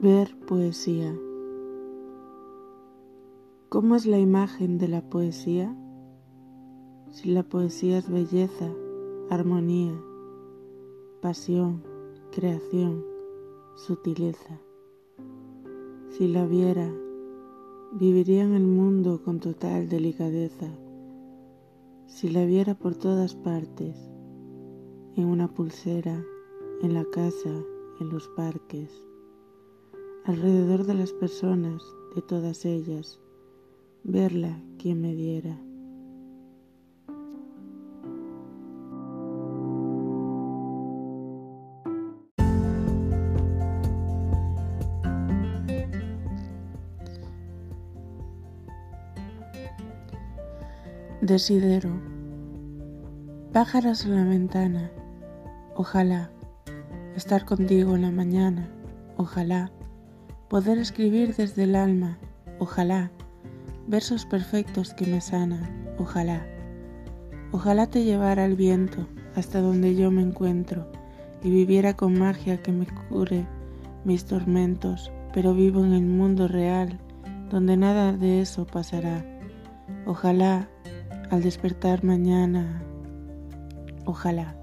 Ver poesía. ¿Cómo es la imagen de la poesía? Si la poesía es belleza, armonía, pasión, creación, sutileza. Si la viera, viviría en el mundo con total delicadeza. Si la viera por todas partes, en una pulsera, en la casa, en los parques alrededor de las personas, de todas ellas, verla quien me diera. Desidero. Pájaros en la ventana. Ojalá. Estar contigo en la mañana. Ojalá poder escribir desde el alma, ojalá, versos perfectos que me sanan, ojalá. Ojalá te llevara el viento hasta donde yo me encuentro y viviera con magia que me cure mis tormentos, pero vivo en el mundo real donde nada de eso pasará. Ojalá al despertar mañana, ojalá.